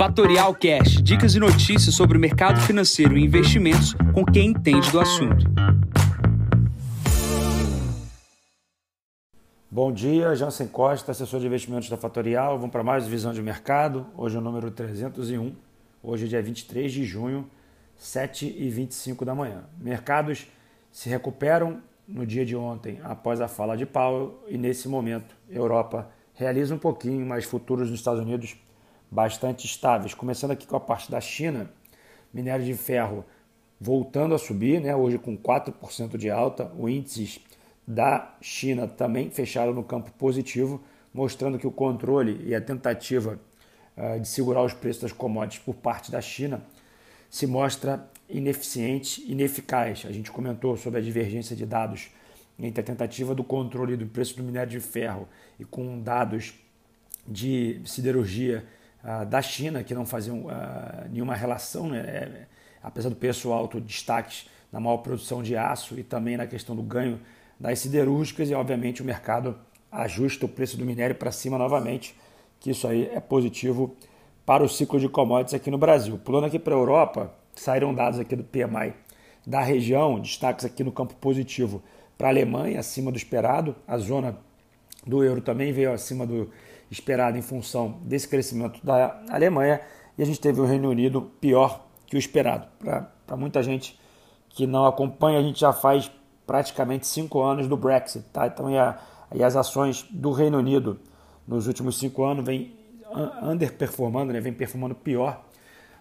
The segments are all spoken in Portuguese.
Fatorial Cash, dicas e notícias sobre o mercado financeiro e investimentos com quem entende do assunto. Bom dia, Jansen Costa, assessor de investimentos da Fatorial. Vamos para mais visão de mercado. Hoje é o número 301. Hoje é dia 23 de junho, 7h25 da manhã. Mercados se recuperam no dia de ontem após a fala de Powell e nesse momento Europa realiza um pouquinho, mas futuros nos Estados Unidos bastante estáveis. Começando aqui com a parte da China, minério de ferro voltando a subir, né? hoje com 4% de alta. O índices da China também fecharam no campo positivo, mostrando que o controle e a tentativa uh, de segurar os preços das commodities por parte da China se mostra ineficiente, ineficaz. A gente comentou sobre a divergência de dados entre a tentativa do controle do preço do minério de ferro e com dados de siderurgia da China, que não faziam nenhuma relação, né? É, apesar do preço alto, destaques na maior produção de aço e também na questão do ganho das siderúrgicas e, obviamente, o mercado ajusta o preço do minério para cima novamente, que isso aí é positivo para o ciclo de commodities aqui no Brasil. Pulando aqui para a Europa, saíram dados aqui do PMI da região, destaques aqui no campo positivo para a Alemanha, acima do esperado, a zona do euro também veio acima do esperado em função desse crescimento da Alemanha e a gente teve o Reino Unido pior que o esperado. Para muita gente que não acompanha, a gente já faz praticamente cinco anos do Brexit, tá? Então e, a, e as ações do Reino Unido nos últimos cinco anos vem underperformando, né? vem performando pior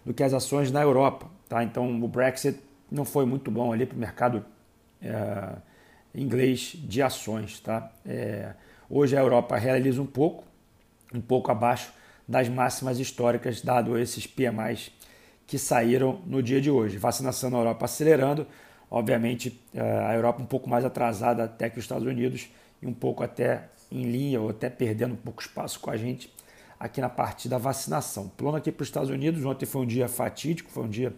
do que as ações na Europa, tá? Então o Brexit não foi muito bom ali para o mercado é, inglês de ações, tá? É, hoje a Europa realiza um pouco, um pouco abaixo das máximas históricas, dado esses PMIs que saíram no dia de hoje. Vacinação na Europa acelerando, obviamente eh, a Europa um pouco mais atrasada até que os Estados Unidos e um pouco até em linha ou até perdendo um pouco espaço com a gente aqui na parte da vacinação. Plano aqui para os Estados Unidos, ontem foi um dia fatídico, foi um dia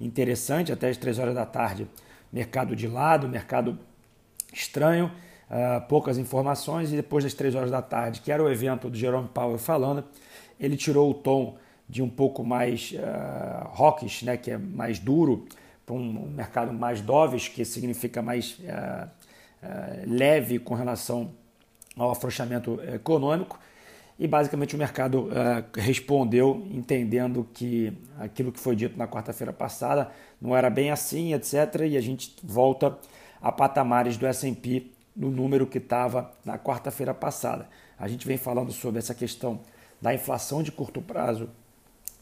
interessante, até as 3 horas da tarde, mercado de lado, mercado estranho, uh, poucas informações, e depois das três horas da tarde, que era o evento do Jerome Powell falando, ele tirou o tom de um pouco mais uh, né, que é mais duro, para um mercado mais dovish, que significa mais uh, uh, leve com relação ao afrouxamento econômico, e basicamente o mercado respondeu entendendo que aquilo que foi dito na quarta-feira passada não era bem assim, etc. E a gente volta a patamares do S&P no número que estava na quarta-feira passada. A gente vem falando sobre essa questão da inflação de curto prazo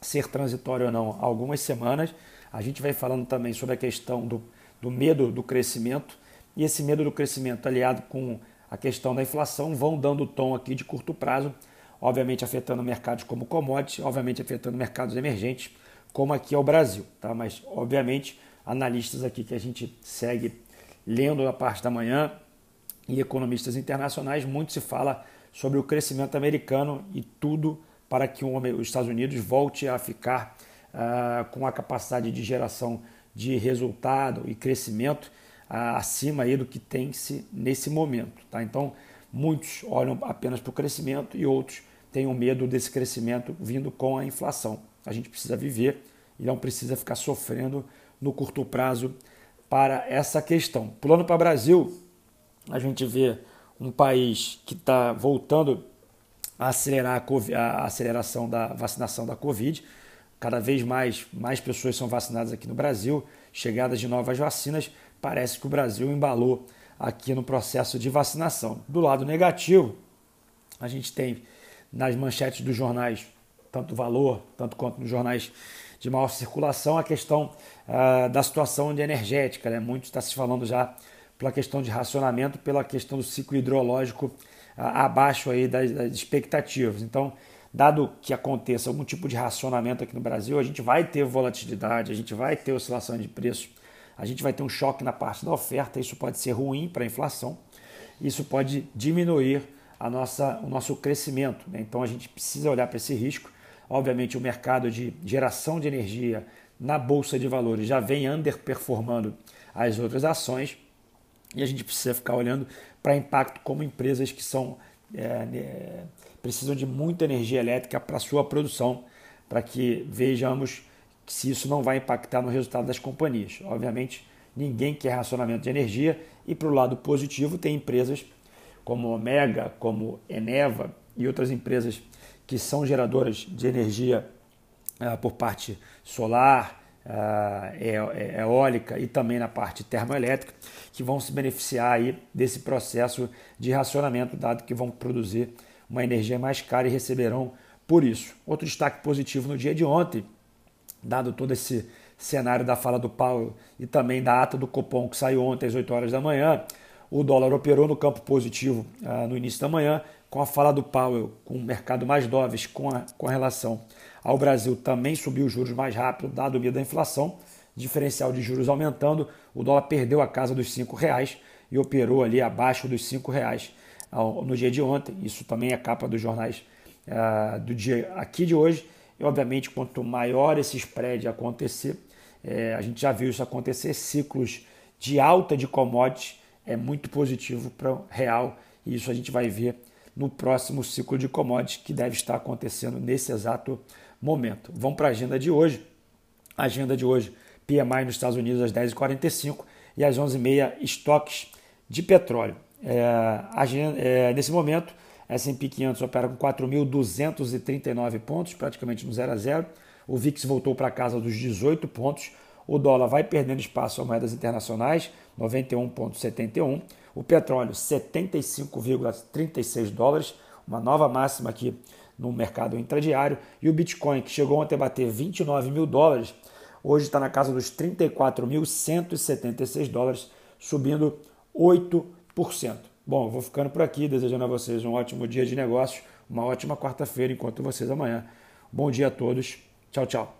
ser transitória ou não há algumas semanas. A gente vem falando também sobre a questão do, do medo do crescimento e esse medo do crescimento aliado com a questão da inflação vão dando tom aqui de curto prazo, obviamente afetando mercados como commodities, obviamente afetando mercados emergentes, como aqui é o Brasil, tá? Mas obviamente analistas aqui que a gente segue lendo na parte da manhã e economistas internacionais, muito se fala sobre o crescimento americano e tudo para que os Estados Unidos volte a ficar uh, com a capacidade de geração de resultado e crescimento uh, acima aí do que tem-se nesse momento. Tá? Então, muitos olham apenas para o crescimento e outros têm o medo desse crescimento vindo com a inflação. A gente precisa viver e não precisa ficar sofrendo no curto prazo para essa questão. Pulando para o Brasil, a gente vê um país que está voltando a acelerar a, COVID, a, aceleração da vacinação da Covid. Cada vez mais, mais pessoas são vacinadas aqui no Brasil, chegadas de novas vacinas. Parece que o Brasil embalou aqui no processo de vacinação. Do lado negativo, a gente tem nas manchetes dos jornais, tanto Valor, tanto quanto nos jornais de maior circulação a questão uh, da situação de energética. Né? Muito está se falando já pela questão de racionamento, pela questão do ciclo hidrológico abaixo aí das, das, expectativas. Então, dado que aconteça algum tipo de racionamento aqui no Brasil, a gente vai ter volatilidade, a gente vai ter oscilação de preços, a gente vai ter um choque na parte da oferta, isso pode ser ruim para a inflação, isso pode diminuir a nossa, o nosso crescimento. Né? Então a gente precisa olhar para esse risco Obviamente, o mercado de geração de energia na bolsa de valores já vem underperformando as outras ações e a gente precisa ficar olhando para impacto como empresas que são é, é, precisam de muita energia elétrica para sua produção para que vejamos se isso não vai impactar no resultado das companhias. Obviamente, ninguém quer racionamento de energia e, para o lado positivo, tem empresas como Omega, como Eneva e outras empresas que são geradoras de energia uh, por parte solar, eólica e também na parte termoelétrica, que vão se beneficiar aí desse processo de racionamento, dado que vão produzir uma energia mais cara e receberão por isso. Outro destaque positivo no dia de ontem, dado todo esse cenário da fala do Paulo e também da ata do Copom que saiu ontem às 8 horas da manhã, o dólar operou no campo positivo ah, no início da manhã, com a fala do Powell, com o mercado mais doves com a, com relação ao Brasil, também subiu os juros mais rápido, dado o medo da inflação, diferencial de juros aumentando, o dólar perdeu a casa dos R$ reais e operou ali abaixo dos R$ reais no dia de ontem. Isso também é capa dos jornais uh, do dia aqui de hoje. E, obviamente, quanto maior esse spread acontecer, é, a gente já viu isso acontecer, ciclos de alta de commodities é muito positivo para o real e isso a gente vai ver no próximo ciclo de commodities que deve estar acontecendo nesse exato momento. Vamos para a agenda de hoje. A agenda de hoje, PMI nos Estados Unidos às 10h45 e às 11h30 estoques de petróleo. É, agenda, é, nesse momento, S&P 500 opera com 4.239 pontos, praticamente no 0 a 0. O VIX voltou para casa dos 18 pontos. O dólar vai perdendo espaço a moedas internacionais, 91,71. O petróleo, 75,36 dólares, uma nova máxima aqui no mercado intradiário. E o Bitcoin, que chegou ontem a bater 29 mil dólares, hoje está na casa dos 34.176 dólares, subindo 8%. Bom, vou ficando por aqui, desejando a vocês um ótimo dia de negócios, uma ótima quarta-feira, enquanto vocês amanhã. Bom dia a todos. Tchau, tchau.